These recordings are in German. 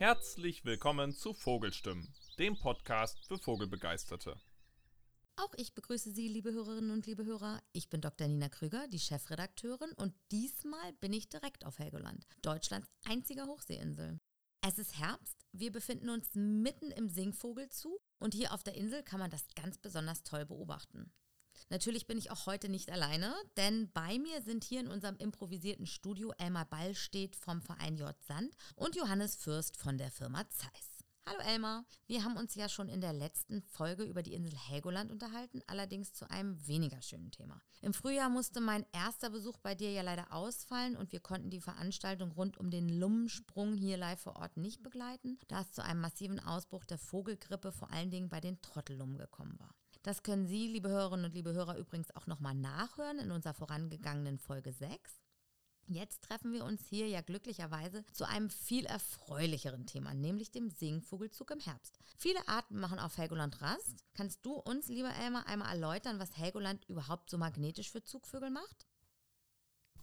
Herzlich willkommen zu Vogelstimmen, dem Podcast für Vogelbegeisterte. Auch ich begrüße Sie, liebe Hörerinnen und liebe Hörer. Ich bin Dr. Nina Krüger, die Chefredakteurin, und diesmal bin ich direkt auf Helgoland, Deutschlands einziger Hochseeinsel. Es ist Herbst, wir befinden uns mitten im Singvogelzug und hier auf der Insel kann man das ganz besonders toll beobachten. Natürlich bin ich auch heute nicht alleine, denn bei mir sind hier in unserem improvisierten Studio Elmar Ballstedt vom Verein J. Sand und Johannes Fürst von der Firma Zeiss. Hallo Elmar, wir haben uns ja schon in der letzten Folge über die Insel Helgoland unterhalten, allerdings zu einem weniger schönen Thema. Im Frühjahr musste mein erster Besuch bei dir ja leider ausfallen und wir konnten die Veranstaltung rund um den Lummensprung hier live vor Ort nicht begleiten, da es zu einem massiven Ausbruch der Vogelgrippe vor allen Dingen bei den Trottellummen gekommen war. Das können Sie, liebe Hörerinnen und liebe Hörer, übrigens auch nochmal nachhören in unserer vorangegangenen Folge 6. Jetzt treffen wir uns hier ja glücklicherweise zu einem viel erfreulicheren Thema, nämlich dem Singvogelzug im Herbst. Viele Arten machen auf Helgoland Rast. Kannst du uns, lieber Elmar, einmal erläutern, was Helgoland überhaupt so magnetisch für Zugvögel macht?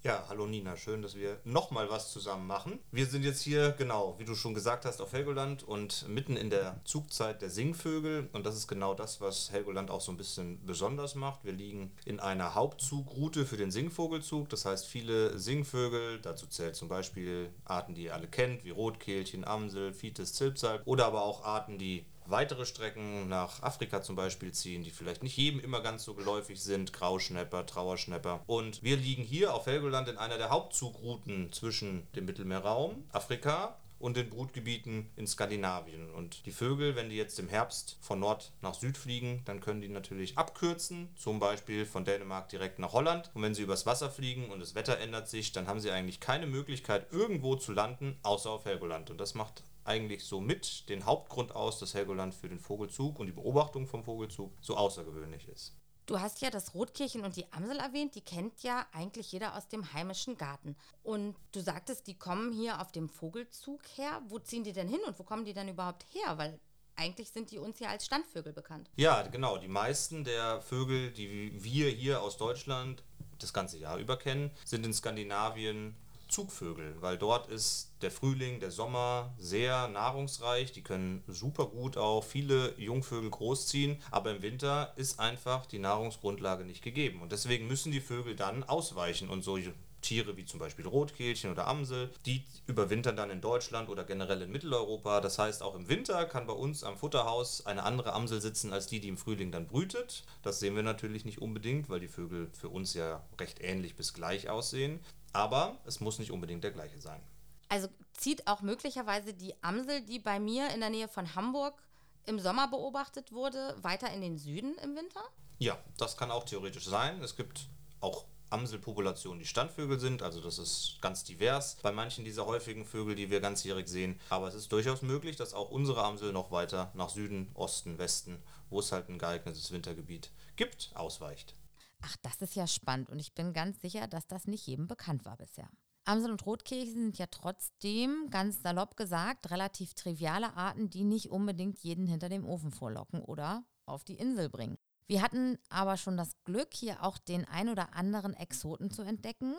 Ja, hallo Nina, schön, dass wir nochmal was zusammen machen. Wir sind jetzt hier, genau, wie du schon gesagt hast, auf Helgoland und mitten in der Zugzeit der Singvögel. Und das ist genau das, was Helgoland auch so ein bisschen besonders macht. Wir liegen in einer Hauptzugroute für den Singvogelzug. Das heißt, viele Singvögel, dazu zählt zum Beispiel Arten, die ihr alle kennt, wie Rotkehlchen, Amsel, Fites, Zilpzalp oder aber auch Arten, die weitere Strecken nach Afrika zum Beispiel ziehen, die vielleicht nicht jedem immer ganz so geläufig sind. Grauschnepper, Trauerschnepper. Und wir liegen hier auf Helgoland in einer der Hauptzugrouten zwischen dem Mittelmeerraum, Afrika und den Brutgebieten in Skandinavien. Und die Vögel, wenn die jetzt im Herbst von Nord nach Süd fliegen, dann können die natürlich abkürzen, zum Beispiel von Dänemark direkt nach Holland. Und wenn sie übers Wasser fliegen und das Wetter ändert sich, dann haben sie eigentlich keine Möglichkeit, irgendwo zu landen, außer auf Helgoland. Und das macht eigentlich so mit den Hauptgrund aus, dass Helgoland für den Vogelzug und die Beobachtung vom Vogelzug so außergewöhnlich ist. Du hast ja das Rotkirchen und die Amsel erwähnt, die kennt ja eigentlich jeder aus dem heimischen Garten. Und du sagtest, die kommen hier auf dem Vogelzug her. Wo ziehen die denn hin und wo kommen die denn überhaupt her? Weil eigentlich sind die uns ja als Standvögel bekannt. Ja, genau. Die meisten der Vögel, die wir hier aus Deutschland das ganze Jahr über kennen, sind in Skandinavien Zugvögel, weil dort ist der Frühling, der Sommer sehr nahrungsreich. Die können super gut auch viele Jungvögel großziehen, aber im Winter ist einfach die Nahrungsgrundlage nicht gegeben. Und deswegen müssen die Vögel dann ausweichen und so Tiere wie zum Beispiel Rotkehlchen oder Amsel, die überwintern dann in Deutschland oder generell in Mitteleuropa. Das heißt, auch im Winter kann bei uns am Futterhaus eine andere Amsel sitzen als die, die im Frühling dann brütet. Das sehen wir natürlich nicht unbedingt, weil die Vögel für uns ja recht ähnlich bis gleich aussehen. Aber es muss nicht unbedingt der gleiche sein. Also zieht auch möglicherweise die Amsel, die bei mir in der Nähe von Hamburg im Sommer beobachtet wurde, weiter in den Süden im Winter? Ja, das kann auch theoretisch sein. Es gibt auch Amselpopulationen, die Standvögel sind, also das ist ganz divers bei manchen dieser häufigen Vögel, die wir ganzjährig sehen. Aber es ist durchaus möglich, dass auch unsere Amsel noch weiter nach Süden, Osten, Westen, wo es halt ein geeignetes Wintergebiet gibt, ausweicht. Ach, das ist ja spannend und ich bin ganz sicher, dass das nicht jedem bekannt war bisher. Amsel und Rotkehlchen sind ja trotzdem, ganz salopp gesagt, relativ triviale Arten, die nicht unbedingt jeden hinter dem Ofen vorlocken oder auf die Insel bringen. Wir hatten aber schon das Glück, hier auch den ein oder anderen Exoten zu entdecken,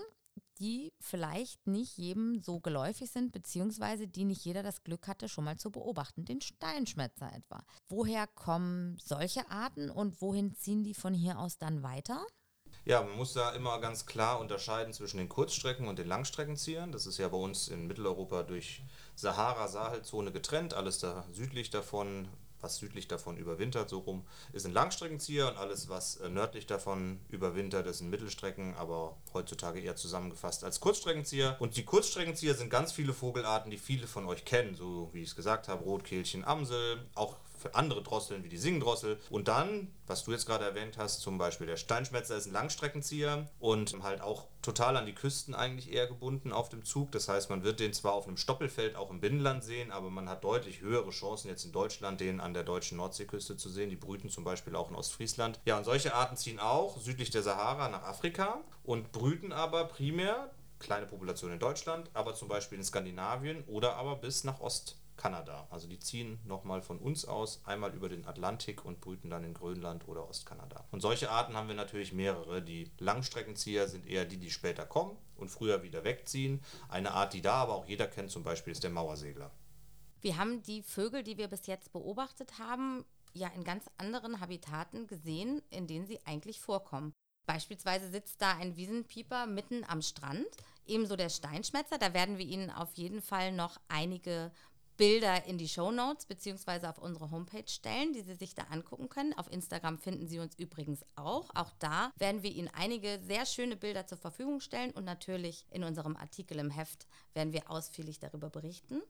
die vielleicht nicht jedem so geläufig sind, beziehungsweise die nicht jeder das Glück hatte, schon mal zu beobachten. Den Steinschmetzer etwa. Woher kommen solche Arten und wohin ziehen die von hier aus dann weiter? Ja, man muss da immer ganz klar unterscheiden zwischen den Kurzstrecken- und den Langstreckenziehern. Das ist ja bei uns in Mitteleuropa durch Sahara-Sahelzone getrennt. Alles da südlich davon was südlich davon überwintert, so rum, ist ein Langstreckenzieher und alles, was äh, nördlich davon überwintert, ist ein Mittelstrecken, aber heutzutage eher zusammengefasst als Kurzstreckenzieher. Und die Kurzstreckenzieher sind ganz viele Vogelarten, die viele von euch kennen, so wie ich es gesagt habe, Rotkehlchen, Amsel, auch für andere Drosseln wie die Singendrossel. Und dann, was du jetzt gerade erwähnt hast, zum Beispiel der Steinschmetzer ist ein Langstreckenzieher und halt auch total an die Küsten eigentlich eher gebunden auf dem Zug. Das heißt, man wird den zwar auf einem Stoppelfeld auch im Binnenland sehen, aber man hat deutlich höhere Chancen jetzt in Deutschland, den an der deutschen Nordseeküste zu sehen. Die brüten zum Beispiel auch in Ostfriesland. Ja, und solche Arten ziehen auch südlich der Sahara nach Afrika und brüten aber primär kleine Population in Deutschland, aber zum Beispiel in Skandinavien oder aber bis nach Ost. Kanada. Also die ziehen nochmal von uns aus einmal über den Atlantik und brüten dann in Grönland oder Ostkanada. Und solche Arten haben wir natürlich mehrere. Die Langstreckenzieher sind eher die, die später kommen und früher wieder wegziehen. Eine Art, die da aber auch jeder kennt zum Beispiel, ist der Mauersegler. Wir haben die Vögel, die wir bis jetzt beobachtet haben, ja in ganz anderen Habitaten gesehen, in denen sie eigentlich vorkommen. Beispielsweise sitzt da ein Wiesenpieper mitten am Strand, ebenso der Steinschmetzer. Da werden wir Ihnen auf jeden Fall noch einige Bilder in die Show Notes beziehungsweise auf unsere Homepage stellen, die Sie sich da angucken können. Auf Instagram finden Sie uns übrigens auch. Auch da werden wir Ihnen einige sehr schöne Bilder zur Verfügung stellen und natürlich in unserem Artikel im Heft werden wir ausführlich darüber berichten.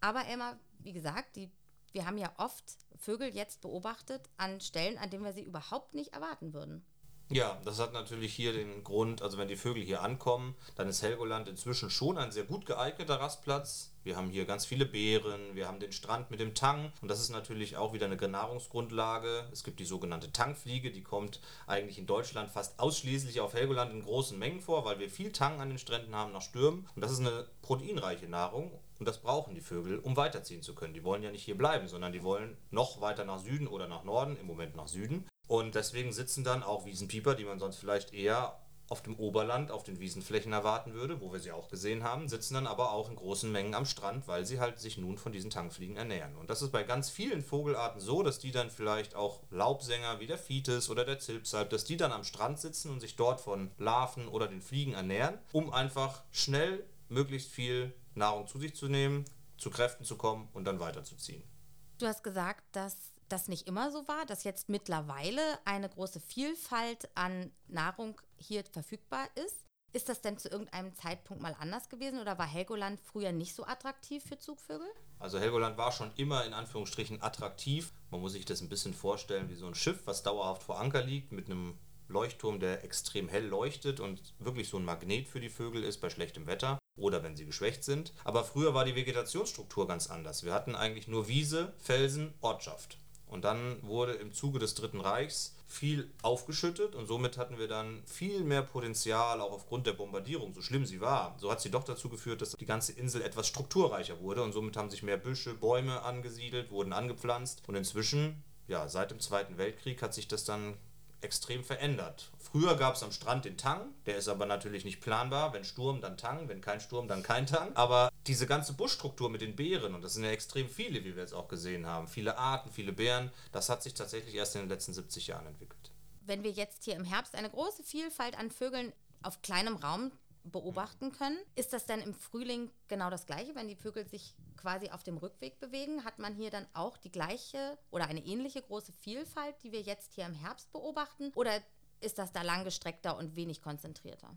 Aber Emma, wie gesagt, die, wir haben ja oft Vögel jetzt beobachtet an Stellen, an denen wir sie überhaupt nicht erwarten würden. Ja, das hat natürlich hier den Grund, also wenn die Vögel hier ankommen, dann ist Helgoland inzwischen schon ein sehr gut geeigneter Rastplatz. Wir haben hier ganz viele Beeren, wir haben den Strand mit dem Tang und das ist natürlich auch wieder eine Nahrungsgrundlage. Es gibt die sogenannte Tangfliege, die kommt eigentlich in Deutschland fast ausschließlich auf Helgoland in großen Mengen vor, weil wir viel Tang an den Stränden haben nach Stürmen und das ist eine proteinreiche Nahrung und das brauchen die Vögel, um weiterziehen zu können. Die wollen ja nicht hier bleiben, sondern die wollen noch weiter nach Süden oder nach Norden, im Moment nach Süden. Und deswegen sitzen dann auch Wiesenpieper, die man sonst vielleicht eher auf dem Oberland, auf den Wiesenflächen erwarten würde, wo wir sie auch gesehen haben, sitzen dann aber auch in großen Mengen am Strand, weil sie halt sich nun von diesen Tangfliegen ernähren. Und das ist bei ganz vielen Vogelarten so, dass die dann vielleicht auch Laubsänger wie der Fites oder der Zilpsalp, dass die dann am Strand sitzen und sich dort von Larven oder den Fliegen ernähren, um einfach schnell möglichst viel Nahrung zu sich zu nehmen, zu Kräften zu kommen und dann weiterzuziehen. Du hast gesagt, dass das nicht immer so war, dass jetzt mittlerweile eine große Vielfalt an Nahrung hier verfügbar ist. Ist das denn zu irgendeinem Zeitpunkt mal anders gewesen oder war Helgoland früher nicht so attraktiv für Zugvögel? Also Helgoland war schon immer in Anführungsstrichen attraktiv. Man muss sich das ein bisschen vorstellen wie so ein Schiff, was dauerhaft vor Anker liegt mit einem Leuchtturm, der extrem hell leuchtet und wirklich so ein Magnet für die Vögel ist bei schlechtem Wetter oder wenn sie geschwächt sind. Aber früher war die Vegetationsstruktur ganz anders. Wir hatten eigentlich nur Wiese, Felsen, Ortschaft. Und dann wurde im Zuge des Dritten Reichs viel aufgeschüttet und somit hatten wir dann viel mehr Potenzial, auch aufgrund der Bombardierung, so schlimm sie war. So hat sie doch dazu geführt, dass die ganze Insel etwas strukturreicher wurde und somit haben sich mehr Büsche, Bäume angesiedelt, wurden angepflanzt und inzwischen, ja, seit dem Zweiten Weltkrieg hat sich das dann extrem verändert. Früher gab es am Strand den Tang, der ist aber natürlich nicht planbar. Wenn Sturm, dann Tang, wenn kein Sturm, dann kein Tang. Aber diese ganze Buschstruktur mit den Beeren, und das sind ja extrem viele, wie wir jetzt auch gesehen haben, viele Arten, viele Beeren, das hat sich tatsächlich erst in den letzten 70 Jahren entwickelt. Wenn wir jetzt hier im Herbst eine große Vielfalt an Vögeln auf kleinem Raum beobachten können. Ist das denn im Frühling genau das gleiche, wenn die Vögel sich quasi auf dem Rückweg bewegen? Hat man hier dann auch die gleiche oder eine ähnliche große Vielfalt, die wir jetzt hier im Herbst beobachten? Oder ist das da langgestreckter und wenig konzentrierter?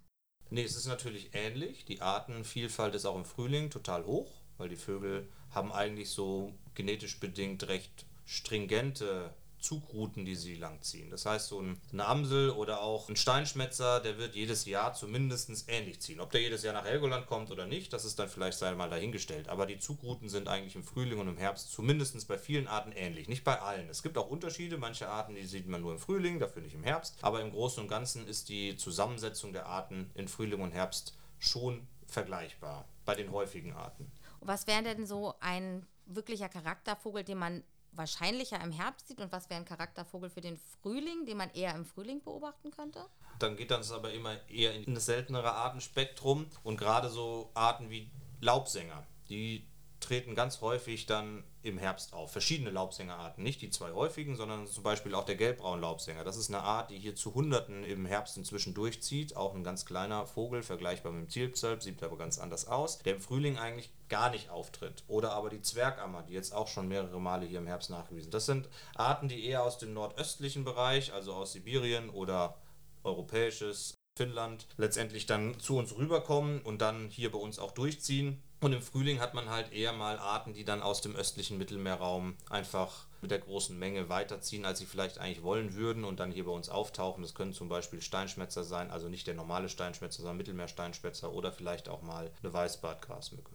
Nee, es ist natürlich ähnlich. Die Artenvielfalt ist auch im Frühling total hoch, weil die Vögel haben eigentlich so genetisch bedingt recht stringente Zugrouten, die sie langziehen. Das heißt, so eine Amsel oder auch ein Steinschmetzer, der wird jedes Jahr zumindest ähnlich ziehen. Ob der jedes Jahr nach Helgoland kommt oder nicht, das ist dann vielleicht mal dahingestellt. Aber die Zugrouten sind eigentlich im Frühling und im Herbst zumindest bei vielen Arten ähnlich. Nicht bei allen. Es gibt auch Unterschiede. Manche Arten, die sieht man nur im Frühling, dafür nicht im Herbst. Aber im Großen und Ganzen ist die Zusammensetzung der Arten in Frühling und Herbst schon vergleichbar bei den häufigen Arten. Was wäre denn so ein wirklicher Charaktervogel, den man wahrscheinlicher im Herbst sieht und was wäre ein Charaktervogel für den Frühling, den man eher im Frühling beobachten könnte? Dann geht das aber immer eher in das seltenere Artenspektrum und gerade so Arten wie Laubsänger, die treten ganz häufig dann im Herbst auf. Verschiedene Laubsängerarten, nicht die zwei häufigen, sondern zum Beispiel auch der Gelbbraun-Laubsänger. Das ist eine Art, die hier zu Hunderten im Herbst inzwischen durchzieht. Auch ein ganz kleiner Vogel, vergleichbar mit dem Zielzölp, sieht aber ganz anders aus, der im Frühling eigentlich gar nicht auftritt. Oder aber die Zwergammer, die jetzt auch schon mehrere Male hier im Herbst nachgewiesen. Das sind Arten, die eher aus dem nordöstlichen Bereich, also aus Sibirien oder europäisches Finnland, letztendlich dann zu uns rüberkommen und dann hier bei uns auch durchziehen. Und im Frühling hat man halt eher mal Arten, die dann aus dem östlichen Mittelmeerraum einfach mit der großen Menge weiterziehen, als sie vielleicht eigentlich wollen würden und dann hier bei uns auftauchen. Das können zum Beispiel Steinschmätzer sein, also nicht der normale Steinschmätzer, sondern Mittelmeersteinschmätzer oder vielleicht auch mal eine Weißbartgrasmücke.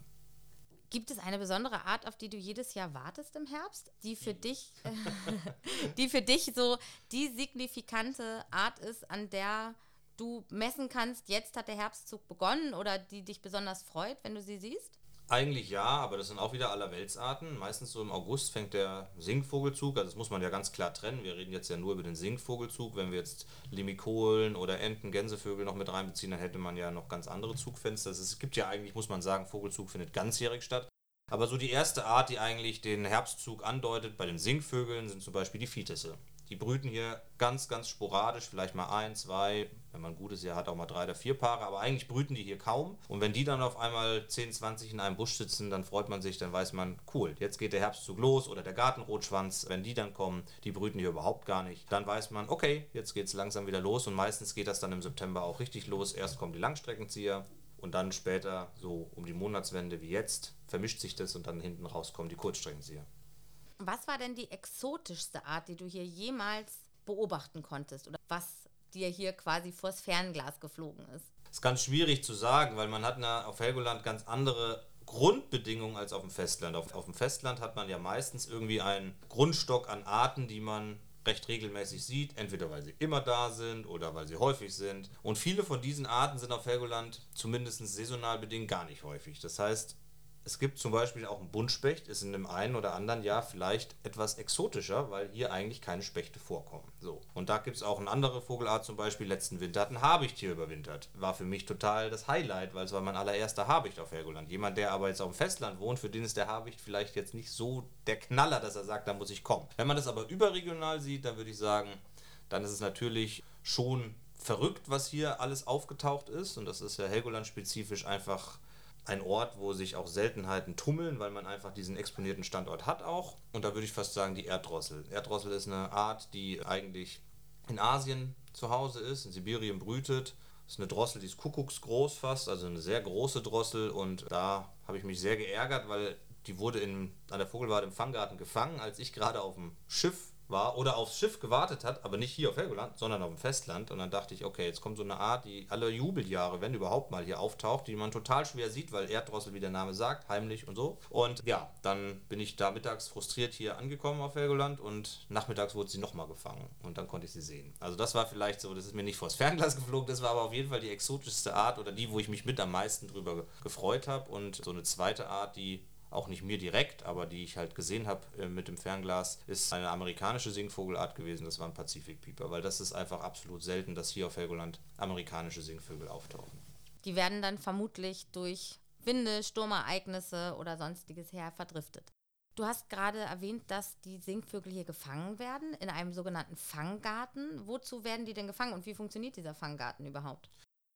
Gibt es eine besondere Art, auf die du jedes Jahr wartest im Herbst, die für dich, äh, die für dich so die signifikante Art ist, an der du messen kannst, jetzt hat der Herbstzug begonnen oder die dich besonders freut, wenn du sie siehst? Eigentlich ja, aber das sind auch wieder Allerweltsarten. Meistens so im August fängt der Singvogelzug, also das muss man ja ganz klar trennen. Wir reden jetzt ja nur über den Singvogelzug. Wenn wir jetzt Limikolen oder Enten, Gänsevögel noch mit reinbeziehen, dann hätte man ja noch ganz andere Zugfenster. Es gibt ja eigentlich, muss man sagen, Vogelzug findet ganzjährig statt. Aber so die erste Art, die eigentlich den Herbstzug andeutet bei den Singvögeln, sind zum Beispiel die Fitisse. Die brüten hier ganz, ganz sporadisch, vielleicht mal ein, zwei, wenn man ein gutes Jahr hat, auch mal drei oder vier Paare, aber eigentlich brüten die hier kaum. Und wenn die dann auf einmal 10, 20 in einem Busch sitzen, dann freut man sich, dann weiß man, cool, jetzt geht der Herbstzug los oder der Gartenrotschwanz. Wenn die dann kommen, die brüten hier überhaupt gar nicht, dann weiß man, okay, jetzt geht es langsam wieder los und meistens geht das dann im September auch richtig los. Erst kommen die Langstreckenzieher, und dann später, so um die Monatswende wie jetzt, vermischt sich das und dann hinten raus kommen die Kurzstreckenzieher. Was war denn die exotischste Art, die du hier jemals beobachten konntest? Oder was dir hier quasi vors Fernglas geflogen ist? Das ist ganz schwierig zu sagen, weil man hat na, auf Helgoland ganz andere Grundbedingungen als auf dem Festland. Auf, auf dem Festland hat man ja meistens irgendwie einen Grundstock an Arten, die man recht regelmäßig sieht, entweder weil sie immer da sind oder weil sie häufig sind. Und viele von diesen Arten sind auf Helgoland zumindest saisonal bedingt gar nicht häufig. Das heißt, es gibt zum Beispiel auch einen Buntspecht, ist in dem einen oder anderen Jahr vielleicht etwas exotischer, weil hier eigentlich keine Spechte vorkommen. So. Und da gibt es auch eine andere Vogelart, zum Beispiel letzten Winter hat ein Habicht hier überwintert. War für mich total das Highlight, weil es war mein allererster Habicht auf Helgoland. Jemand, der aber jetzt auf dem Festland wohnt, für den ist der Habicht vielleicht jetzt nicht so der Knaller, dass er sagt, da muss ich kommen. Wenn man das aber überregional sieht, dann würde ich sagen, dann ist es natürlich schon verrückt, was hier alles aufgetaucht ist. Und das ist ja Helgoland-spezifisch einfach ein Ort, wo sich auch Seltenheiten tummeln, weil man einfach diesen exponierten Standort hat auch. Und da würde ich fast sagen, die Erddrossel. Erddrossel ist eine Art, die eigentlich in Asien zu Hause ist, in Sibirien brütet. Das ist eine Drossel, die ist kuckucksgroß fast, also eine sehr große Drossel. Und da habe ich mich sehr geärgert, weil die wurde in, an der Vogelwarte im Fanggarten gefangen, als ich gerade auf dem Schiff war oder aufs Schiff gewartet hat, aber nicht hier auf Helgoland, sondern auf dem Festland. Und dann dachte ich, okay, jetzt kommt so eine Art, die alle Jubeljahre, wenn überhaupt mal hier auftaucht, die man total schwer sieht, weil Erddrossel, wie der Name sagt, heimlich und so. Und ja, dann bin ich da mittags frustriert hier angekommen auf Helgoland und nachmittags wurde sie nochmal gefangen und dann konnte ich sie sehen. Also das war vielleicht so, das ist mir nicht vors Fernglas geflogen, das war aber auf jeden Fall die exotischste Art oder die, wo ich mich mit am meisten drüber gefreut habe. Und so eine zweite Art, die auch nicht mir direkt, aber die ich halt gesehen habe äh, mit dem Fernglas, ist eine amerikanische Singvogelart gewesen. Das war ein Pazifikpieper, weil das ist einfach absolut selten, dass hier auf Helgoland amerikanische Singvögel auftauchen. Die werden dann vermutlich durch Winde, Sturmereignisse oder sonstiges her verdriftet. Du hast gerade erwähnt, dass die Singvögel hier gefangen werden in einem sogenannten Fanggarten. Wozu werden die denn gefangen und wie funktioniert dieser Fanggarten überhaupt?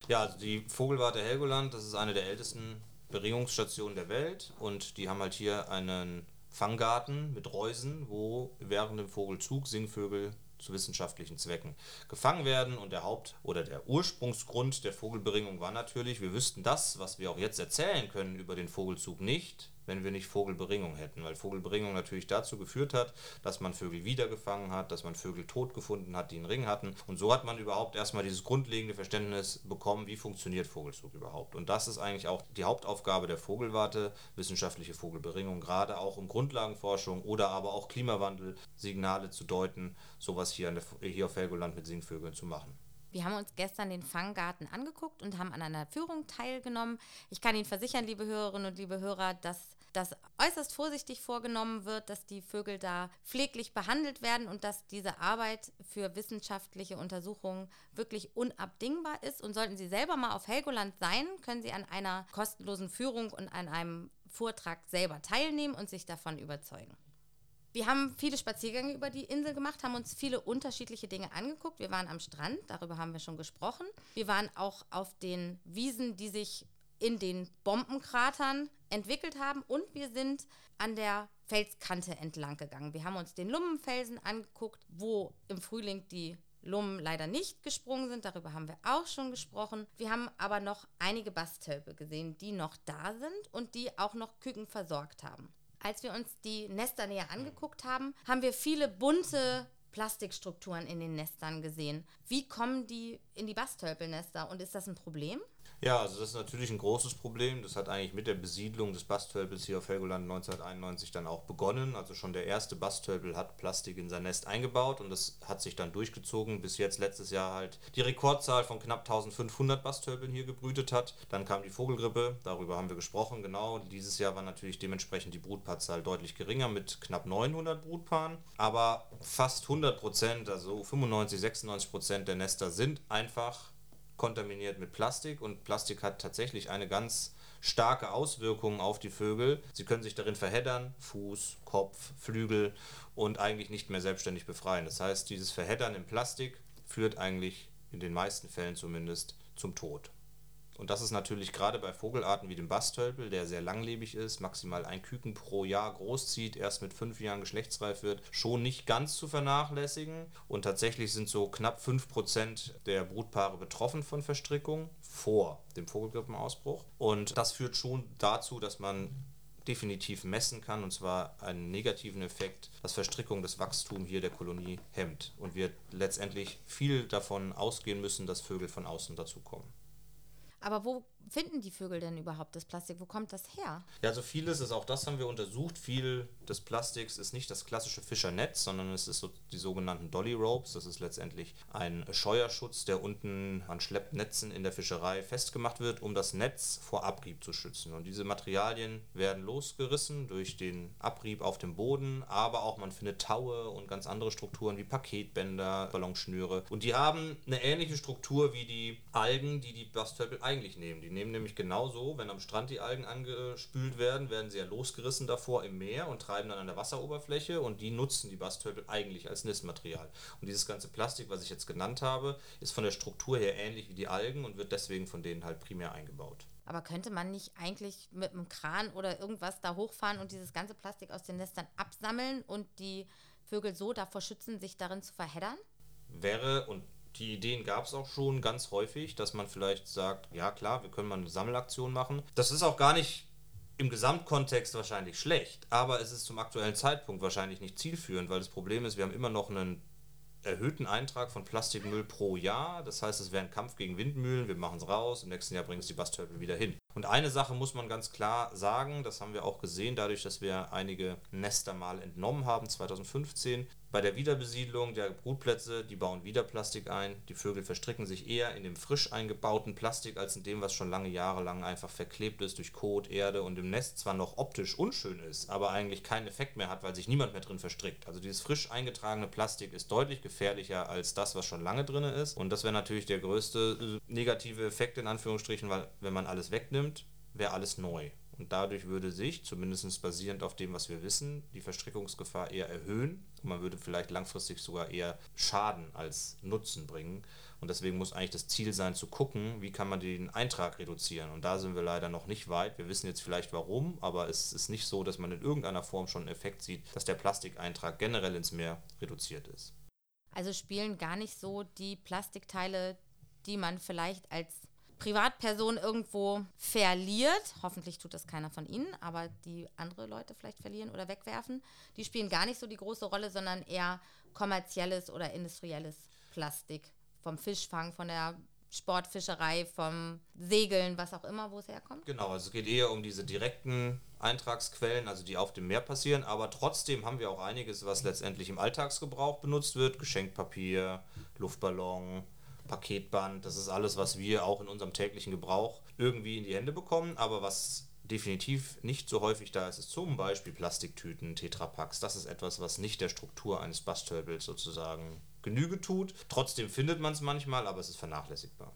Ja, also die Vogelwarte Helgoland, das ist eine der ältesten Beringungsstationen der Welt und die haben halt hier einen Fanggarten mit Reusen, wo während dem Vogelzug Singvögel zu wissenschaftlichen Zwecken gefangen werden. Und der Haupt- oder der Ursprungsgrund der Vogelberingung war natürlich, wir wüssten das, was wir auch jetzt erzählen können über den Vogelzug nicht, wenn wir nicht Vogelberingung hätten, weil Vogelberingung natürlich dazu geführt hat, dass man Vögel wiedergefangen hat, dass man Vögel tot gefunden hat, die einen Ring hatten. Und so hat man überhaupt erstmal dieses grundlegende Verständnis bekommen, wie funktioniert Vogelzug überhaupt. Und das ist eigentlich auch die Hauptaufgabe der Vogelwarte, wissenschaftliche Vogelberingung, gerade auch um Grundlagenforschung oder aber auch Klimawandelsignale zu deuten, sowas hier, der, hier auf Helgoland mit Singvögeln zu machen. Wir haben uns gestern den Fanggarten angeguckt und haben an einer Führung teilgenommen. Ich kann Ihnen versichern, liebe Hörerinnen und liebe Hörer, dass das äußerst vorsichtig vorgenommen wird, dass die Vögel da pfleglich behandelt werden und dass diese Arbeit für wissenschaftliche Untersuchungen wirklich unabdingbar ist. Und sollten Sie selber mal auf Helgoland sein, können Sie an einer kostenlosen Führung und an einem Vortrag selber teilnehmen und sich davon überzeugen. Wir haben viele Spaziergänge über die Insel gemacht, haben uns viele unterschiedliche Dinge angeguckt. Wir waren am Strand, darüber haben wir schon gesprochen. Wir waren auch auf den Wiesen, die sich in den Bombenkratern entwickelt haben und wir sind an der Felskante entlang gegangen. Wir haben uns den Lummenfelsen angeguckt, wo im Frühling die Lummen leider nicht gesprungen sind. Darüber haben wir auch schon gesprochen. Wir haben aber noch einige Bastölpe gesehen, die noch da sind und die auch noch Küken versorgt haben. Als wir uns die Nester näher angeguckt haben, haben wir viele bunte Plastikstrukturen in den Nestern gesehen. Wie kommen die in die Bastölpelnester und ist das ein Problem? Ja, also das ist natürlich ein großes Problem. Das hat eigentlich mit der Besiedlung des Bastölpels hier auf Helgoland 1991 dann auch begonnen. Also schon der erste Bastölpel hat Plastik in sein Nest eingebaut und das hat sich dann durchgezogen, bis jetzt letztes Jahr halt die Rekordzahl von knapp 1500 Bastölpeln hier gebrütet hat. Dann kam die Vogelgrippe, darüber haben wir gesprochen, genau. Dieses Jahr war natürlich dementsprechend die Brutpaarzahl deutlich geringer mit knapp 900 Brutpaaren. Aber fast 100 Prozent, also 95, 96 Prozent der Nester sind einfach kontaminiert mit Plastik und Plastik hat tatsächlich eine ganz starke Auswirkung auf die Vögel. Sie können sich darin verheddern, Fuß, Kopf, Flügel und eigentlich nicht mehr selbstständig befreien. Das heißt, dieses Verheddern im Plastik führt eigentlich in den meisten Fällen zumindest zum Tod. Und das ist natürlich gerade bei Vogelarten wie dem Bastölpel, der sehr langlebig ist, maximal ein Küken pro Jahr großzieht, erst mit fünf Jahren geschlechtsreif wird, schon nicht ganz zu vernachlässigen. Und tatsächlich sind so knapp 5% der Brutpaare betroffen von Verstrickung vor dem Vogelgrippenausbruch. Und das führt schon dazu, dass man definitiv messen kann, und zwar einen negativen Effekt, dass Verstrickung das Wachstum hier der Kolonie hemmt und wir letztendlich viel davon ausgehen müssen, dass Vögel von außen dazukommen. Aber wo finden die Vögel denn überhaupt das Plastik? Wo kommt das her? Ja, also vieles ist, auch das haben wir untersucht. Viel des Plastiks ist nicht das klassische Fischernetz, sondern es ist so die sogenannten Dolly Ropes. Das ist letztendlich ein Scheuerschutz, der unten an Schleppnetzen in der Fischerei festgemacht wird, um das Netz vor Abrieb zu schützen. Und diese Materialien werden losgerissen durch den Abrieb auf dem Boden, aber auch man findet Taue und ganz andere Strukturen wie Paketbänder, Ballonschnüre. Und die haben eine ähnliche Struktur wie die Algen, die die Bastölpel eigentlich nehmen. Die nehmen nämlich genauso, wenn am Strand die Algen angespült werden, werden sie ja losgerissen davor im Meer und treiben dann an der Wasseroberfläche und die nutzen die Bastölpel eigentlich als Nistmaterial. Und dieses ganze Plastik, was ich jetzt genannt habe, ist von der Struktur her ähnlich wie die Algen und wird deswegen von denen halt primär eingebaut. Aber könnte man nicht eigentlich mit einem Kran oder irgendwas da hochfahren und dieses ganze Plastik aus den Nestern absammeln und die Vögel so davor schützen, sich darin zu verheddern? Wäre und die Ideen gab es auch schon ganz häufig, dass man vielleicht sagt, ja klar, wir können mal eine Sammelaktion machen. Das ist auch gar nicht im Gesamtkontext wahrscheinlich schlecht, aber es ist zum aktuellen Zeitpunkt wahrscheinlich nicht zielführend, weil das Problem ist, wir haben immer noch einen erhöhten Eintrag von Plastikmüll pro Jahr. Das heißt, es wäre ein Kampf gegen Windmühlen. Wir machen es raus. Im nächsten Jahr bringen es die Bastölpel wieder hin. Und eine Sache muss man ganz klar sagen, das haben wir auch gesehen, dadurch, dass wir einige Nester mal entnommen haben 2015. Bei der Wiederbesiedlung der Brutplätze, die bauen wieder Plastik ein. Die Vögel verstricken sich eher in dem frisch eingebauten Plastik als in dem, was schon lange Jahre lang einfach verklebt ist durch Kot, Erde und im Nest zwar noch optisch unschön ist, aber eigentlich keinen Effekt mehr hat, weil sich niemand mehr drin verstrickt. Also dieses frisch eingetragene Plastik ist deutlich gefährlicher als das, was schon lange drin ist. Und das wäre natürlich der größte äh, negative Effekt in Anführungsstrichen, weil wenn man alles wegnimmt, wäre alles neu. Und dadurch würde sich, zumindest basierend auf dem, was wir wissen, die Verstrickungsgefahr eher erhöhen. Und man würde vielleicht langfristig sogar eher Schaden als Nutzen bringen. Und deswegen muss eigentlich das Ziel sein, zu gucken, wie kann man den Eintrag reduzieren. Und da sind wir leider noch nicht weit. Wir wissen jetzt vielleicht warum, aber es ist nicht so, dass man in irgendeiner Form schon einen Effekt sieht, dass der Plastikeintrag generell ins Meer reduziert ist. Also spielen gar nicht so die Plastikteile, die man vielleicht als Privatperson irgendwo verliert, hoffentlich tut das keiner von Ihnen, aber die andere Leute vielleicht verlieren oder wegwerfen, die spielen gar nicht so die große Rolle, sondern eher kommerzielles oder industrielles Plastik. Vom Fischfang, von der Sportfischerei, vom Segeln, was auch immer, wo es herkommt? Genau, also es geht eher um diese direkten Eintragsquellen, also die auf dem Meer passieren, aber trotzdem haben wir auch einiges, was letztendlich im Alltagsgebrauch benutzt wird. Geschenkpapier, Luftballon, Paketband, das ist alles, was wir auch in unserem täglichen Gebrauch irgendwie in die Hände bekommen, aber was definitiv nicht so häufig da ist, ist zum Beispiel Plastiktüten, Tetrapacks. Das ist etwas, was nicht der Struktur eines Bastölpels sozusagen Genüge tut. Trotzdem findet man es manchmal, aber es ist vernachlässigbar.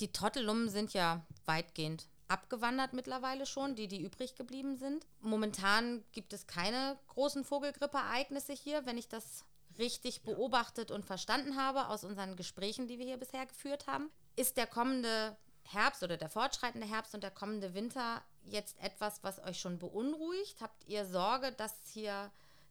Die Trottellummen sind ja weitgehend abgewandert mittlerweile schon, die, die übrig geblieben sind. Momentan gibt es keine großen Vogelgrippeereignisse hier, wenn ich das richtig beobachtet und verstanden habe aus unseren Gesprächen, die wir hier bisher geführt haben. Ist der kommende Herbst oder der fortschreitende Herbst und der kommende Winter jetzt etwas, was euch schon beunruhigt? Habt ihr Sorge, dass hier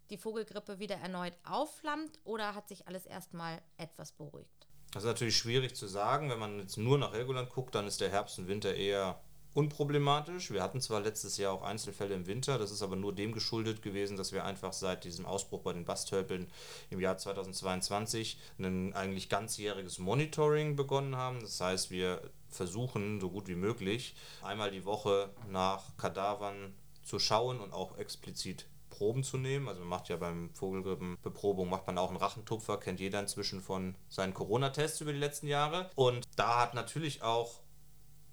die Vogelgrippe wieder erneut aufflammt oder hat sich alles erstmal etwas beruhigt? Das ist natürlich schwierig zu sagen. Wenn man jetzt nur nach Helgoland guckt, dann ist der Herbst und Winter eher unproblematisch. Wir hatten zwar letztes Jahr auch Einzelfälle im Winter, das ist aber nur dem geschuldet gewesen, dass wir einfach seit diesem Ausbruch bei den Bastölpeln im Jahr 2022 ein eigentlich ganzjähriges Monitoring begonnen haben. Das heißt, wir versuchen so gut wie möglich einmal die Woche nach Kadavern zu schauen und auch explizit Proben zu nehmen. Also man macht ja beim Vogelgrippenbeprobung macht man auch einen Rachentupfer, kennt jeder inzwischen von seinen Corona-Tests über die letzten Jahre. Und da hat natürlich auch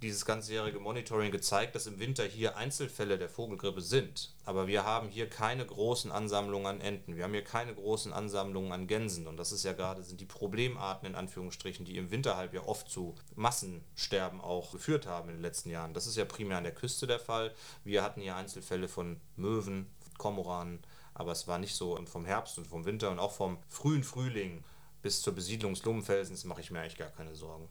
dieses ganzjährige Monitoring gezeigt, dass im Winter hier Einzelfälle der Vogelgrippe sind. Aber wir haben hier keine großen Ansammlungen an Enten. Wir haben hier keine großen Ansammlungen an Gänsen. Und das ist ja gerade, sind die Problemarten in Anführungsstrichen, die im Winterhalbjahr oft zu Massensterben auch geführt haben in den letzten Jahren. Das ist ja primär an der Küste der Fall. Wir hatten hier Einzelfälle von Möwen, Kormoranen, aber es war nicht so vom Herbst und vom Winter und auch vom frühen Frühling bis zur Besiedlung des Lummenfelsens mache ich mir eigentlich gar keine Sorgen.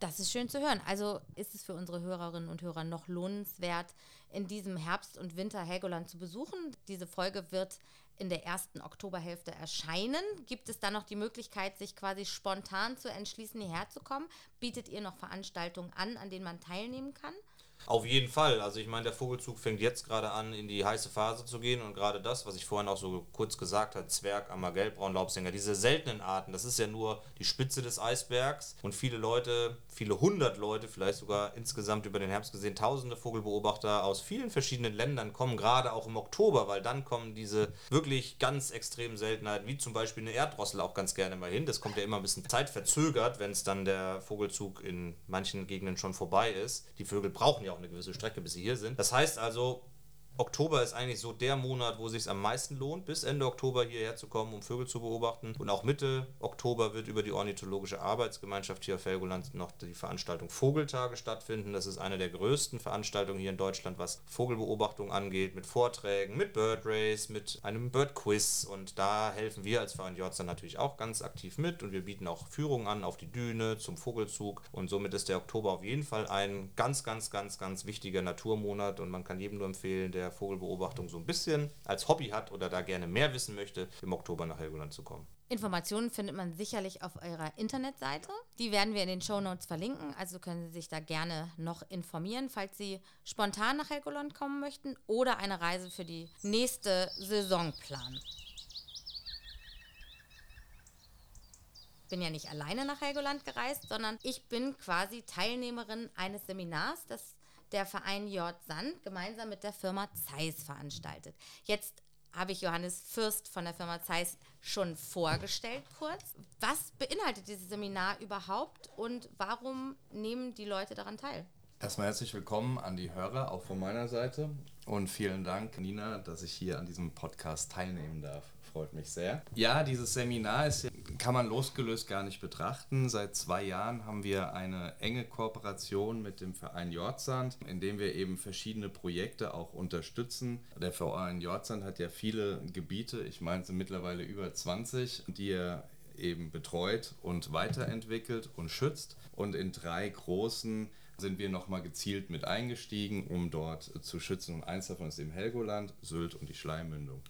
Das ist schön zu hören. Also ist es für unsere Hörerinnen und Hörer noch lohnenswert, in diesem Herbst und Winter Helgoland zu besuchen. Diese Folge wird in der ersten Oktoberhälfte erscheinen. Gibt es da noch die Möglichkeit, sich quasi spontan zu entschließen, hierher zu kommen? Bietet ihr noch Veranstaltungen an, an denen man teilnehmen kann? Auf jeden Fall. Also ich meine, der Vogelzug fängt jetzt gerade an, in die heiße Phase zu gehen und gerade das, was ich vorhin auch so kurz gesagt habe, Zwerg, Ammer, Gelbbraun, Laubsänger, diese seltenen Arten, das ist ja nur die Spitze des Eisbergs und viele Leute, viele hundert Leute, vielleicht sogar insgesamt über den Herbst gesehen, tausende Vogelbeobachter aus vielen verschiedenen Ländern kommen gerade auch im Oktober, weil dann kommen diese wirklich ganz extremen Seltenheiten, wie zum Beispiel eine Erdrossel auch ganz gerne mal hin. Das kommt ja immer ein bisschen zeitverzögert, wenn es dann der Vogelzug in manchen Gegenden schon vorbei ist. Die Vögel brauchen ja auch eine gewisse Strecke, bis sie hier sind. Das heißt also, Oktober ist eigentlich so der Monat, wo es sich am meisten lohnt, bis Ende Oktober hierher zu kommen, um Vögel zu beobachten. Und auch Mitte Oktober wird über die Ornithologische Arbeitsgemeinschaft hier auf Helgoland noch die Veranstaltung Vogeltage stattfinden. Das ist eine der größten Veranstaltungen hier in Deutschland, was Vogelbeobachtung angeht, mit Vorträgen, mit Bird Race, mit einem Bird Quiz. Und da helfen wir als Verein Jorza natürlich auch ganz aktiv mit und wir bieten auch Führungen an auf die Düne, zum Vogelzug. Und somit ist der Oktober auf jeden Fall ein ganz, ganz, ganz, ganz wichtiger Naturmonat und man kann jedem nur empfehlen, der Vogelbeobachtung so ein bisschen als Hobby hat oder da gerne mehr wissen möchte, im Oktober nach Helgoland zu kommen. Informationen findet man sicherlich auf eurer Internetseite. Die werden wir in den Show Notes verlinken, also können Sie sich da gerne noch informieren, falls Sie spontan nach Helgoland kommen möchten oder eine Reise für die nächste Saison planen. Ich bin ja nicht alleine nach Helgoland gereist, sondern ich bin quasi Teilnehmerin eines Seminars, das der Verein J. Sand gemeinsam mit der Firma Zeiss veranstaltet. Jetzt habe ich Johannes Fürst von der Firma Zeiss schon vorgestellt kurz. Was beinhaltet dieses Seminar überhaupt und warum nehmen die Leute daran teil? Erstmal herzlich willkommen an die Hörer, auch von meiner Seite. Und vielen Dank, Nina, dass ich hier an diesem Podcast teilnehmen darf freut mich sehr. Ja, dieses Seminar ist, kann man losgelöst gar nicht betrachten. Seit zwei Jahren haben wir eine enge Kooperation mit dem Verein Jordsand, in dem wir eben verschiedene Projekte auch unterstützen. Der Verein Jordsand hat ja viele Gebiete, ich meine, es sind mittlerweile über 20, die er eben betreut und weiterentwickelt und schützt. Und in drei großen sind wir nochmal gezielt mit eingestiegen, um dort zu schützen. Und eins davon ist eben Helgoland, Sylt und die Schleimmündung.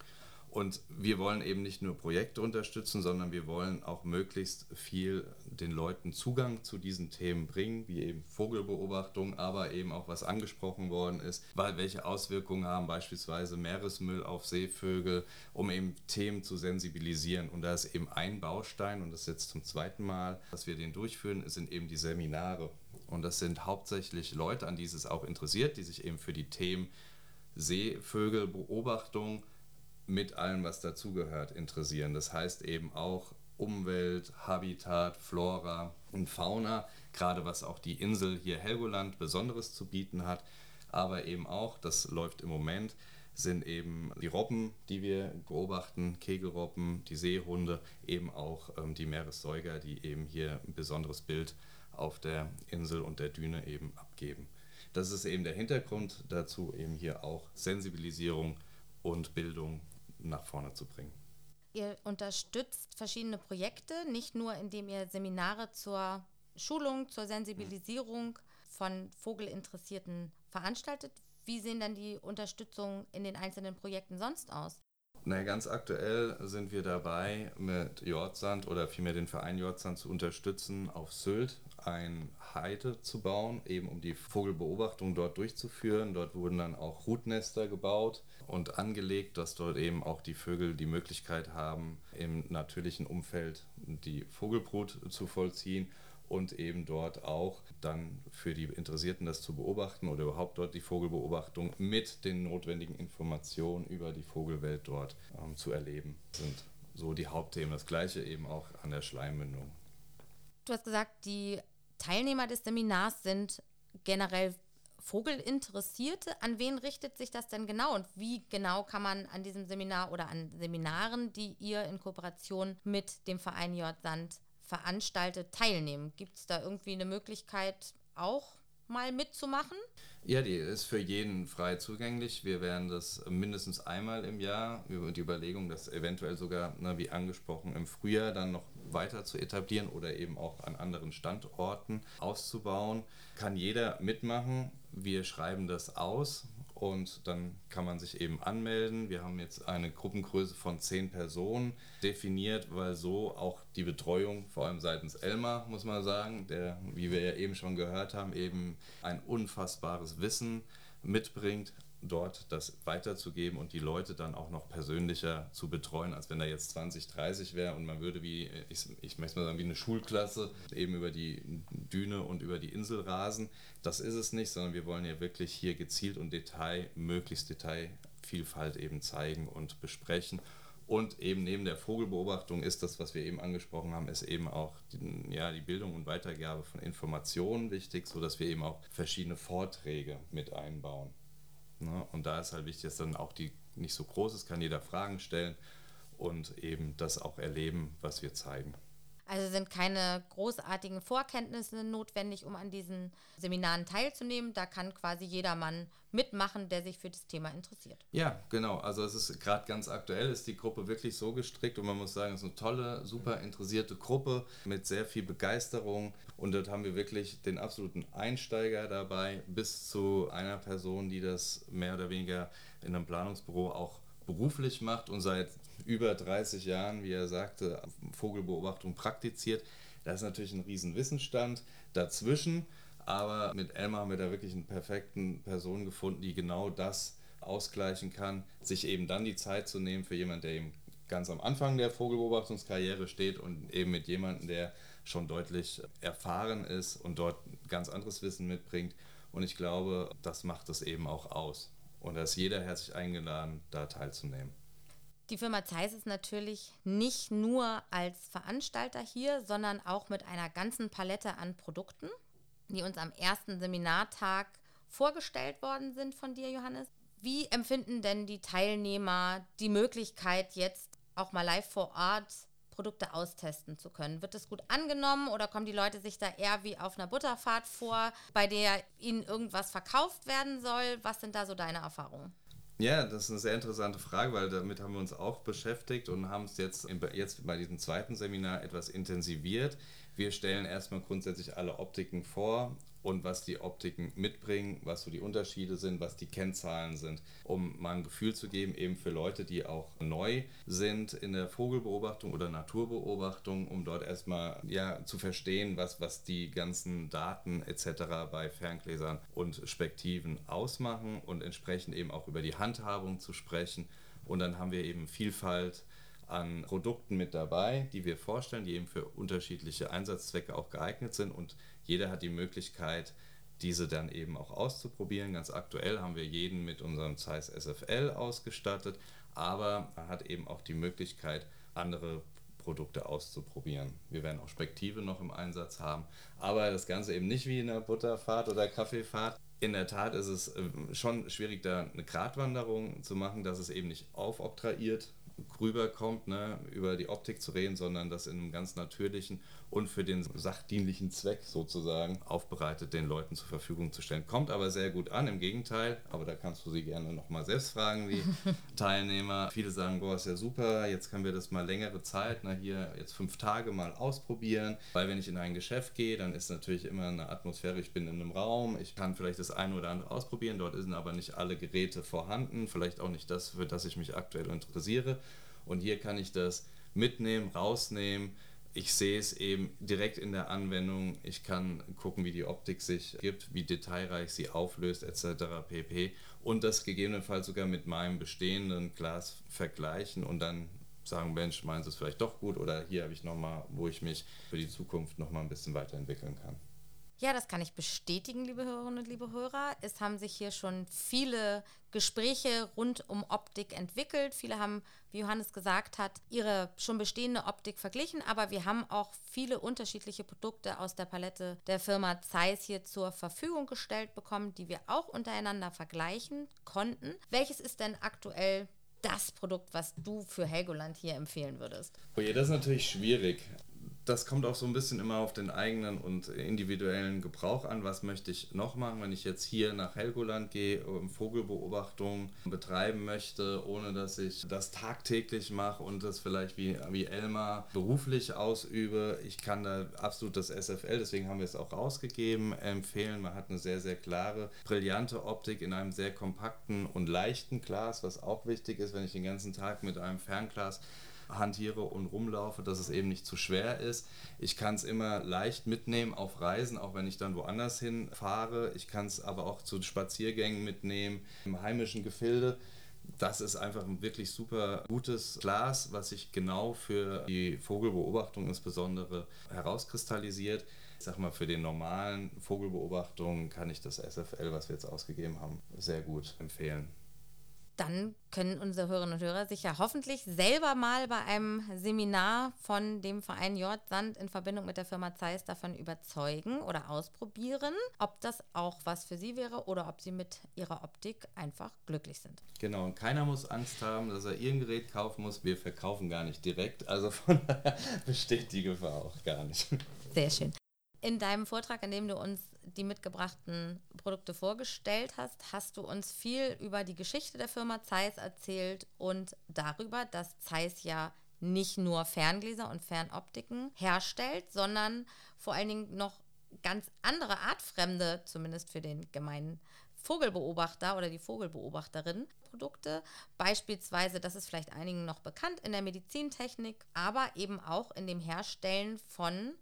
Und wir wollen eben nicht nur Projekte unterstützen, sondern wir wollen auch möglichst viel den Leuten Zugang zu diesen Themen bringen, wie eben Vogelbeobachtung, aber eben auch was angesprochen worden ist, weil welche Auswirkungen haben beispielsweise Meeresmüll auf Seevögel, um eben Themen zu sensibilisieren. Und da ist eben ein Baustein, und das ist jetzt zum zweiten Mal, dass wir den durchführen, sind eben die Seminare. Und das sind hauptsächlich Leute, an die es auch interessiert, die sich eben für die Themen Seevögelbeobachtung, mit allem, was dazugehört, interessieren. Das heißt eben auch Umwelt, Habitat, Flora und Fauna, gerade was auch die Insel hier Helgoland Besonderes zu bieten hat, aber eben auch, das läuft im Moment, sind eben die Robben, die wir beobachten, Kegelrobben, die Seehunde, eben auch ähm, die Meeressäuger, die eben hier ein besonderes Bild auf der Insel und der Düne eben abgeben. Das ist eben der Hintergrund dazu, eben hier auch Sensibilisierung und Bildung nach vorne zu bringen. Ihr unterstützt verschiedene Projekte, nicht nur indem ihr Seminare zur Schulung, zur Sensibilisierung von Vogelinteressierten veranstaltet. Wie sehen dann die Unterstützung in den einzelnen Projekten sonst aus? Na, ganz aktuell sind wir dabei, mit Jordsand oder vielmehr den Verein Jordsand zu unterstützen, auf Sylt ein Heide zu bauen, eben um die Vogelbeobachtung dort durchzuführen. Dort wurden dann auch Hutnester gebaut und angelegt, dass dort eben auch die Vögel die Möglichkeit haben, im natürlichen Umfeld die Vogelbrut zu vollziehen und eben dort auch dann für die Interessierten das zu beobachten oder überhaupt dort die Vogelbeobachtung mit den notwendigen Informationen über die Vogelwelt dort ähm, zu erleben. Das sind so die Hauptthemen. Das gleiche eben auch an der Schleimmündung. Du hast gesagt, die Teilnehmer des Seminars sind generell Vogelinteressierte, an wen richtet sich das denn genau und wie genau kann man an diesem Seminar oder an Seminaren, die ihr in Kooperation mit dem Verein J. Sand veranstaltet, teilnehmen? Gibt es da irgendwie eine Möglichkeit auch mal mitzumachen? Ja, die ist für jeden frei zugänglich. Wir werden das mindestens einmal im Jahr über die Überlegung, das eventuell sogar, na, wie angesprochen, im Frühjahr dann noch weiter zu etablieren oder eben auch an anderen Standorten auszubauen. Kann jeder mitmachen. Wir schreiben das aus und dann kann man sich eben anmelden. Wir haben jetzt eine Gruppengröße von zehn Personen definiert, weil so auch die Betreuung, vor allem seitens Elmar, muss man sagen, der, wie wir ja eben schon gehört haben, eben ein unfassbares Wissen mitbringt, dort das weiterzugeben und die Leute dann auch noch persönlicher zu betreuen, als wenn da jetzt 20, 30 wäre und man würde wie, ich, ich möchte mal sagen, wie eine Schulklasse eben über die Düne und über die Insel rasen. Das ist es nicht, sondern wir wollen ja wirklich hier gezielt und Detail, möglichst Detailvielfalt eben zeigen und besprechen. Und eben neben der Vogelbeobachtung ist das, was wir eben angesprochen haben, ist eben auch die, ja, die Bildung und Weitergabe von Informationen wichtig, sodass wir eben auch verschiedene Vorträge mit einbauen. Ne? Und da ist halt wichtig, dass dann auch die nicht so groß ist, kann jeder Fragen stellen und eben das auch erleben, was wir zeigen. Also sind keine großartigen Vorkenntnisse notwendig, um an diesen Seminaren teilzunehmen. Da kann quasi jedermann mitmachen, der sich für das Thema interessiert. Ja, genau. Also es ist gerade ganz aktuell, ist die Gruppe wirklich so gestrickt und man muss sagen, es ist eine tolle, super interessierte Gruppe mit sehr viel Begeisterung. Und dort haben wir wirklich den absoluten Einsteiger dabei, bis zu einer Person, die das mehr oder weniger in einem Planungsbüro auch beruflich macht und seit über 30 Jahren, wie er sagte, Vogelbeobachtung praktiziert. Das ist natürlich ein riesen Wissensstand dazwischen, aber mit Elmar haben wir da wirklich einen perfekten Person gefunden, die genau das ausgleichen kann, sich eben dann die Zeit zu nehmen für jemanden, der eben ganz am Anfang der Vogelbeobachtungskarriere steht und eben mit jemandem, der schon deutlich erfahren ist und dort ganz anderes Wissen mitbringt. Und ich glaube, das macht es eben auch aus. Und da ist jeder herzlich eingeladen, da teilzunehmen. Die Firma Zeiss ist natürlich nicht nur als Veranstalter hier, sondern auch mit einer ganzen Palette an Produkten, die uns am ersten Seminartag vorgestellt worden sind von dir, Johannes. Wie empfinden denn die Teilnehmer die Möglichkeit, jetzt auch mal live vor Ort Produkte austesten zu können? Wird das gut angenommen oder kommen die Leute sich da eher wie auf einer Butterfahrt vor, bei der ihnen irgendwas verkauft werden soll? Was sind da so deine Erfahrungen? Ja, das ist eine sehr interessante Frage, weil damit haben wir uns auch beschäftigt und haben es jetzt, jetzt bei diesem zweiten Seminar etwas intensiviert. Wir stellen erstmal grundsätzlich alle Optiken vor und was die Optiken mitbringen, was so die Unterschiede sind, was die Kennzahlen sind, um mal ein Gefühl zu geben, eben für Leute, die auch neu sind in der Vogelbeobachtung oder Naturbeobachtung, um dort erstmal ja, zu verstehen, was, was die ganzen Daten etc. bei Ferngläsern und Spektiven ausmachen und entsprechend eben auch über die Handhabung zu sprechen. Und dann haben wir eben Vielfalt an Produkten mit dabei, die wir vorstellen, die eben für unterschiedliche Einsatzzwecke auch geeignet sind und jeder hat die Möglichkeit, diese dann eben auch auszuprobieren. Ganz aktuell haben wir jeden mit unserem Zeiss SFL ausgestattet, aber er hat eben auch die Möglichkeit, andere Produkte auszuprobieren. Wir werden auch Spektive noch im Einsatz haben, aber das Ganze eben nicht wie in einer Butterfahrt oder Kaffeefahrt. In der Tat ist es ähm, schon schwierig, da eine Gratwanderung zu machen, dass es eben nicht aufoktraiert rüberkommt, ne, über die Optik zu reden, sondern das in einem ganz natürlichen und für den sachdienlichen Zweck sozusagen aufbereitet den Leuten zur Verfügung zu stellen. Kommt aber sehr gut an, im Gegenteil, aber da kannst du sie gerne nochmal selbst fragen, die Teilnehmer. Viele sagen, boah, ist ja super, jetzt können wir das mal längere Zeit, na hier jetzt fünf Tage mal ausprobieren, weil wenn ich in ein Geschäft gehe, dann ist natürlich immer eine Atmosphäre, ich bin in einem Raum, ich kann vielleicht das eine oder andere ausprobieren, dort sind aber nicht alle Geräte vorhanden, vielleicht auch nicht das, für das ich mich aktuell interessiere. Und hier kann ich das mitnehmen, rausnehmen. Ich sehe es eben direkt in der Anwendung. Ich kann gucken, wie die Optik sich gibt, wie detailreich sie auflöst, etc. pp. Und das gegebenenfalls sogar mit meinem bestehenden Glas vergleichen und dann sagen, Mensch, meinen Sie es vielleicht doch gut oder hier habe ich nochmal, wo ich mich für die Zukunft nochmal ein bisschen weiterentwickeln kann. Ja, das kann ich bestätigen, liebe Hörerinnen und liebe Hörer. es haben sich hier schon viele Gespräche rund um Optik entwickelt. Viele haben, wie Johannes gesagt hat, ihre schon bestehende Optik verglichen, aber wir haben auch viele unterschiedliche Produkte aus der Palette der Firma Zeiss hier zur Verfügung gestellt bekommen, die wir auch untereinander vergleichen konnten. Welches ist denn aktuell das Produkt, was du für Helgoland hier empfehlen würdest? Oh je, das ist natürlich schwierig das kommt auch so ein bisschen immer auf den eigenen und individuellen Gebrauch an. Was möchte ich noch machen, wenn ich jetzt hier nach Helgoland gehe, und Vogelbeobachtung betreiben möchte, ohne dass ich das tagtäglich mache und das vielleicht wie, wie Elmar beruflich ausübe. Ich kann da absolut das SFL, deswegen haben wir es auch rausgegeben, empfehlen. Man hat eine sehr, sehr klare, brillante Optik in einem sehr kompakten und leichten Glas, was auch wichtig ist, wenn ich den ganzen Tag mit einem Fernglas hantiere und rumlaufe, dass es eben nicht zu schwer ist. Ich kann es immer leicht mitnehmen auf Reisen, auch wenn ich dann woanders hinfahre. Ich kann es aber auch zu Spaziergängen mitnehmen im heimischen Gefilde. Das ist einfach ein wirklich super gutes Glas, was sich genau für die Vogelbeobachtung insbesondere herauskristallisiert. Ich sag mal, für den normalen Vogelbeobachtungen kann ich das SFL, was wir jetzt ausgegeben haben, sehr gut empfehlen dann können unsere Hörerinnen und Hörer sich ja hoffentlich selber mal bei einem Seminar von dem Verein Jordsand in Verbindung mit der Firma Zeiss davon überzeugen oder ausprobieren, ob das auch was für sie wäre oder ob sie mit ihrer Optik einfach glücklich sind. Genau, und keiner muss Angst haben, dass er ihr Gerät kaufen muss. Wir verkaufen gar nicht direkt, also von daher besteht die Gefahr auch gar nicht. Sehr schön. In deinem Vortrag, in dem du uns die mitgebrachten Produkte vorgestellt hast, hast du uns viel über die Geschichte der Firma Zeiss erzählt und darüber, dass Zeiss ja nicht nur Ferngläser und Fernoptiken herstellt, sondern vor allen Dingen noch ganz andere artfremde, zumindest für den gemeinen Vogelbeobachter oder die Vogelbeobachterin Produkte. Beispielsweise, das ist vielleicht einigen noch bekannt, in der Medizintechnik, aber eben auch in dem Herstellen von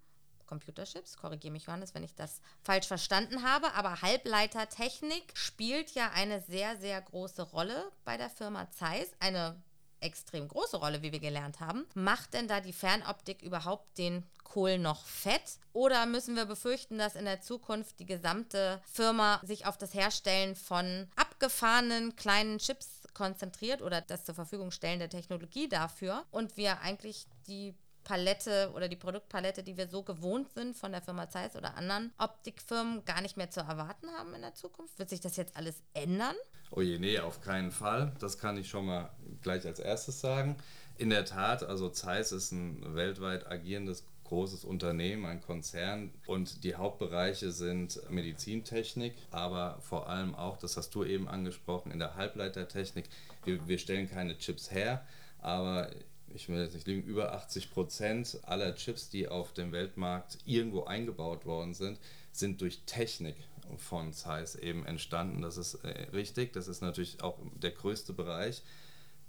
Computerchips. Korrigiere mich, Johannes, wenn ich das falsch verstanden habe. Aber Halbleitertechnik spielt ja eine sehr, sehr große Rolle bei der Firma Zeiss. Eine extrem große Rolle, wie wir gelernt haben. Macht denn da die Fernoptik überhaupt den Kohl noch fett? Oder müssen wir befürchten, dass in der Zukunft die gesamte Firma sich auf das Herstellen von abgefahrenen kleinen Chips konzentriert oder das zur Verfügung stellen der Technologie dafür und wir eigentlich die Palette oder die Produktpalette, die wir so gewohnt sind von der Firma Zeiss oder anderen Optikfirmen, gar nicht mehr zu erwarten haben in der Zukunft? Wird sich das jetzt alles ändern? Oh je, nee, auf keinen Fall. Das kann ich schon mal gleich als erstes sagen. In der Tat, also Zeiss ist ein weltweit agierendes großes Unternehmen, ein Konzern und die Hauptbereiche sind Medizintechnik, aber vor allem auch, das hast du eben angesprochen, in der Halbleitertechnik. Wir, wir stellen keine Chips her, aber ich will jetzt nicht lügen, über 80 Prozent aller Chips, die auf dem Weltmarkt irgendwo eingebaut worden sind, sind durch Technik von Zeiss eben entstanden. Das ist äh, richtig. Das ist natürlich auch der größte Bereich,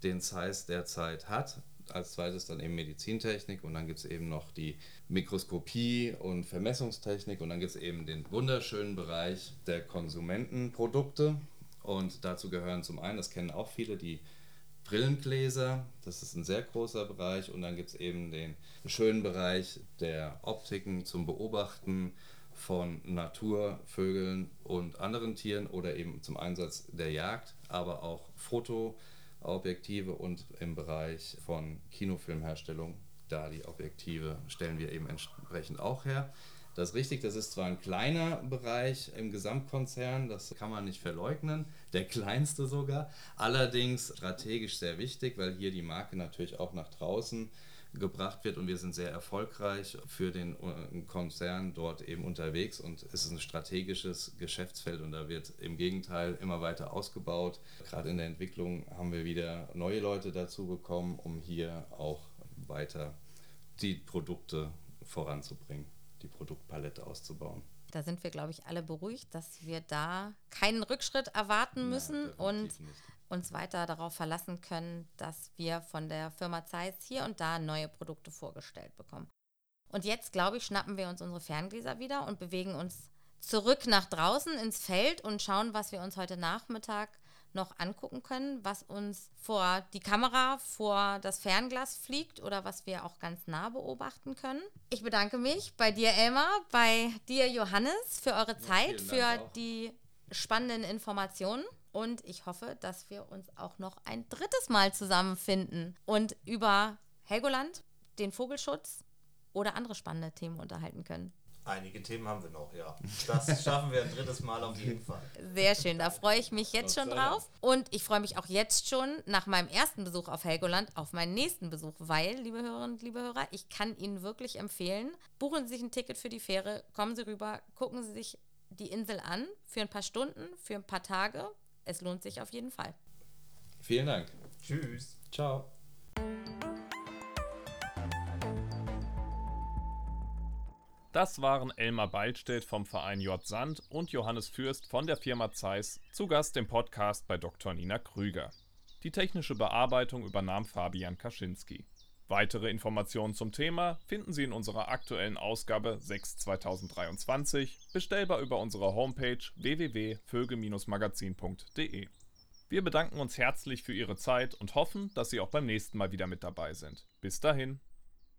den Zeiss derzeit hat. Als zweites dann eben Medizintechnik und dann gibt es eben noch die Mikroskopie und Vermessungstechnik und dann gibt es eben den wunderschönen Bereich der Konsumentenprodukte. Und dazu gehören zum einen, das kennen auch viele, die Brillengläser, das ist ein sehr großer Bereich und dann gibt es eben den schönen Bereich der Optiken zum Beobachten von Naturvögeln und anderen Tieren oder eben zum Einsatz der Jagd, aber auch Fotoobjektive und im Bereich von Kinofilmherstellung, da die Objektive stellen wir eben entsprechend auch her. Das ist richtig, das ist zwar ein kleiner Bereich im Gesamtkonzern, das kann man nicht verleugnen, der kleinste sogar, allerdings strategisch sehr wichtig, weil hier die Marke natürlich auch nach draußen gebracht wird und wir sind sehr erfolgreich für den äh, Konzern dort eben unterwegs und es ist ein strategisches Geschäftsfeld und da wird im Gegenteil immer weiter ausgebaut. Gerade in der Entwicklung haben wir wieder neue Leute dazu bekommen, um hier auch weiter die Produkte voranzubringen die Produktpalette auszubauen. Da sind wir, glaube ich, alle beruhigt, dass wir da keinen Rückschritt erwarten müssen ja, und nicht. uns weiter darauf verlassen können, dass wir von der Firma Zeiss hier und da neue Produkte vorgestellt bekommen. Und jetzt, glaube ich, schnappen wir uns unsere Ferngläser wieder und bewegen uns zurück nach draußen ins Feld und schauen, was wir uns heute Nachmittag noch angucken können, was uns vor die Kamera, vor das Fernglas fliegt oder was wir auch ganz nah beobachten können. Ich bedanke mich bei dir, Elmar, bei dir, Johannes, für eure Zeit, für die spannenden Informationen und ich hoffe, dass wir uns auch noch ein drittes Mal zusammenfinden und über Helgoland, den Vogelschutz oder andere spannende Themen unterhalten können. Einige Themen haben wir noch, ja. Das schaffen wir ein drittes Mal auf jeden Fall. Sehr schön, da freue ich mich jetzt schon drauf. Und ich freue mich auch jetzt schon nach meinem ersten Besuch auf Helgoland auf meinen nächsten Besuch, weil, liebe Hörerinnen und liebe Hörer, ich kann Ihnen wirklich empfehlen, buchen Sie sich ein Ticket für die Fähre, kommen Sie rüber, gucken Sie sich die Insel an für ein paar Stunden, für ein paar Tage. Es lohnt sich auf jeden Fall. Vielen Dank. Tschüss. Ciao. Das waren Elmar Beilstedt vom Verein J. Sand und Johannes Fürst von der Firma Zeiss zu Gast im Podcast bei Dr. Nina Krüger. Die technische Bearbeitung übernahm Fabian Kaczynski. Weitere Informationen zum Thema finden Sie in unserer aktuellen Ausgabe 6 2023, bestellbar über unsere Homepage www.vögel-magazin.de. Wir bedanken uns herzlich für Ihre Zeit und hoffen, dass Sie auch beim nächsten Mal wieder mit dabei sind. Bis dahin.